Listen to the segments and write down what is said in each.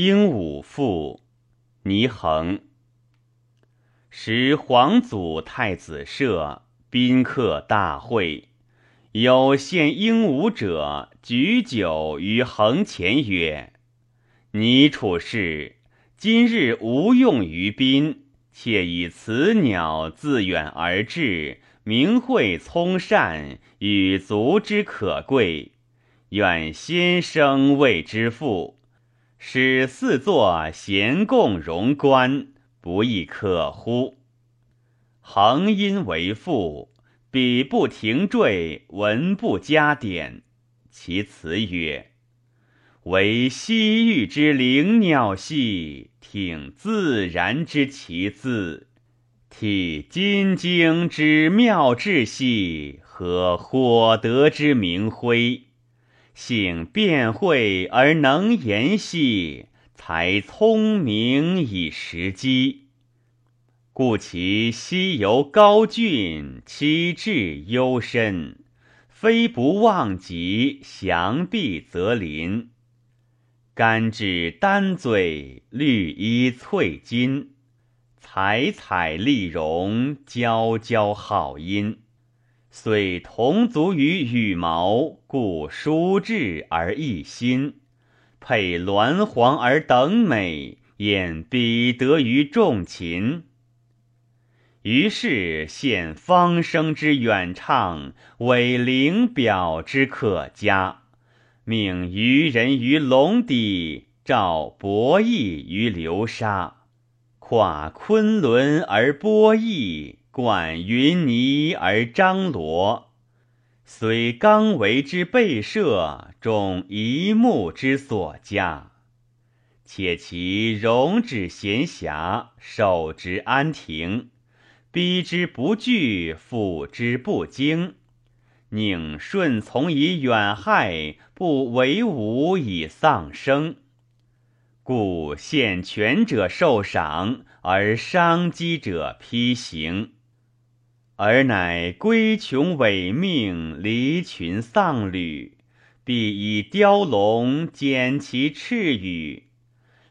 鹦鹉赋，倪衡。时皇祖太子摄宾客大会，有献鹦鹉者，举酒于衡前曰：“倪处士，今日无用于宾，且以此鸟自远而至，名会聪善，与足之可贵。愿先生为之父。”使四座咸共荣观，不亦可乎？恒因为赋，笔不停缀，文不加点。其词曰：“惟西域之灵鸟兮，挺自然之奇姿，体金经之妙志兮，和火德之明辉。”性辩慧而能言兮，才聪明以时机。故其西游高峻，其志幽深，非不忘极，降必则临。甘至丹嘴，绿衣翠金，采采丽容，娇娇好音。虽同足于羽毛，故殊质而异心；配鸾凰而等美，焉比得于众禽。于是献方声之远唱，为灵表之可嘉，命渔人于龙底，召伯弈于流沙，跨昆仑而波逸。管云霓而张罗，虽刚为之备设，终一目之所加。且其容止闲暇，守之安亭，逼之不惧，抚之不惊，宁顺从以远害，不为伍以丧生。故献权者受赏，而伤机者披刑。尔乃归穷委命，离群丧侣，必以雕龙剪其翅羽，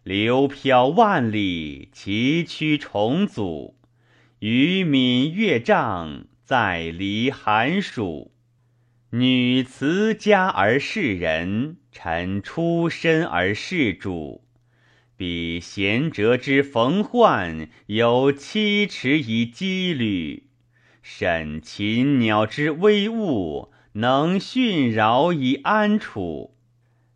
流飘万里，崎岖重阻，渔民越障，在离寒暑。女辞家而事人，臣出身而事主，彼贤哲之逢患，有七尺以羁旅。审禽鸟之微物，能驯饶以安处；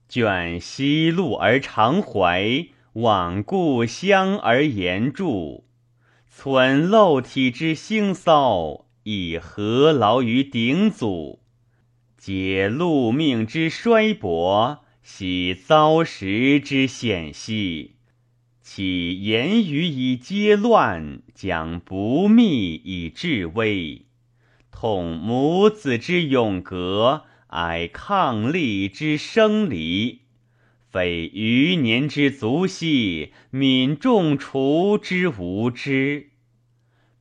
卷西路而常怀，往故乡而言著。存漏体之兴骚，以何劳于鼎祖？解禄命之衰薄，喜遭时之险兮。岂言语以揭乱，讲不密以治危。痛母子之永隔，哀伉俪之生离。非余年之足兮，悯众厨之无知。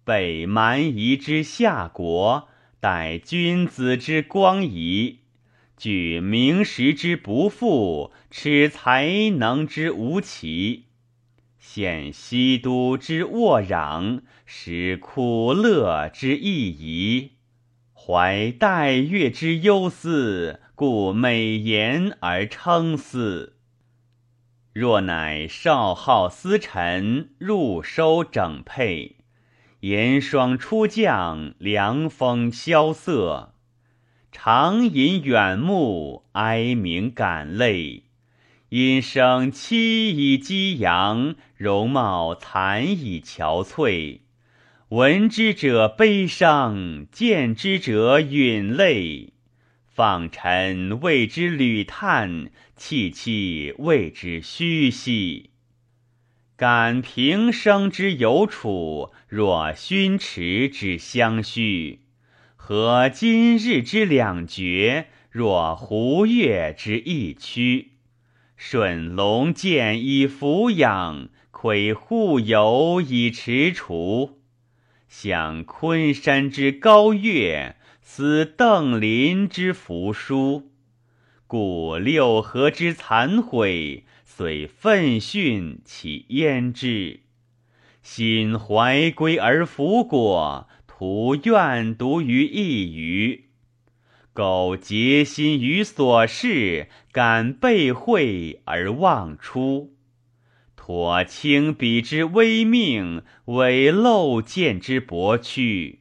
北蛮夷之下国，待君子之光仪。举名实之不复，耻才能之无奇。现西都之沃壤，使苦乐之意宜，怀待月之忧思，故美言而称思。若乃少好司臣，入收整配，严霜出降，凉风萧瑟，长吟远目，哀鸣感泪。音声凄以激扬，容貌惨以憔悴。闻之者悲伤，见之者殒泪。放尘谓之旅叹，泣泣谓之虚兮。感平生之有处，若熏池之相续；和今日之两绝，若胡越之一曲。顺龙剑以俯仰，窥护游以踟蹰。想昆山之高岳，思邓林之扶疏。故六合之残毁，遂奋训其焉之。心怀归而弗果，徒怨独于一隅。苟竭心于所事，敢背会而忘出。托轻彼之微命，委漏见之薄躯。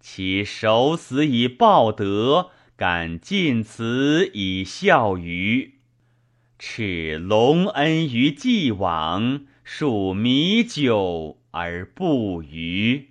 其守死以报德，敢尽辞以效余。斥隆恩于既往，数弥久而不渝。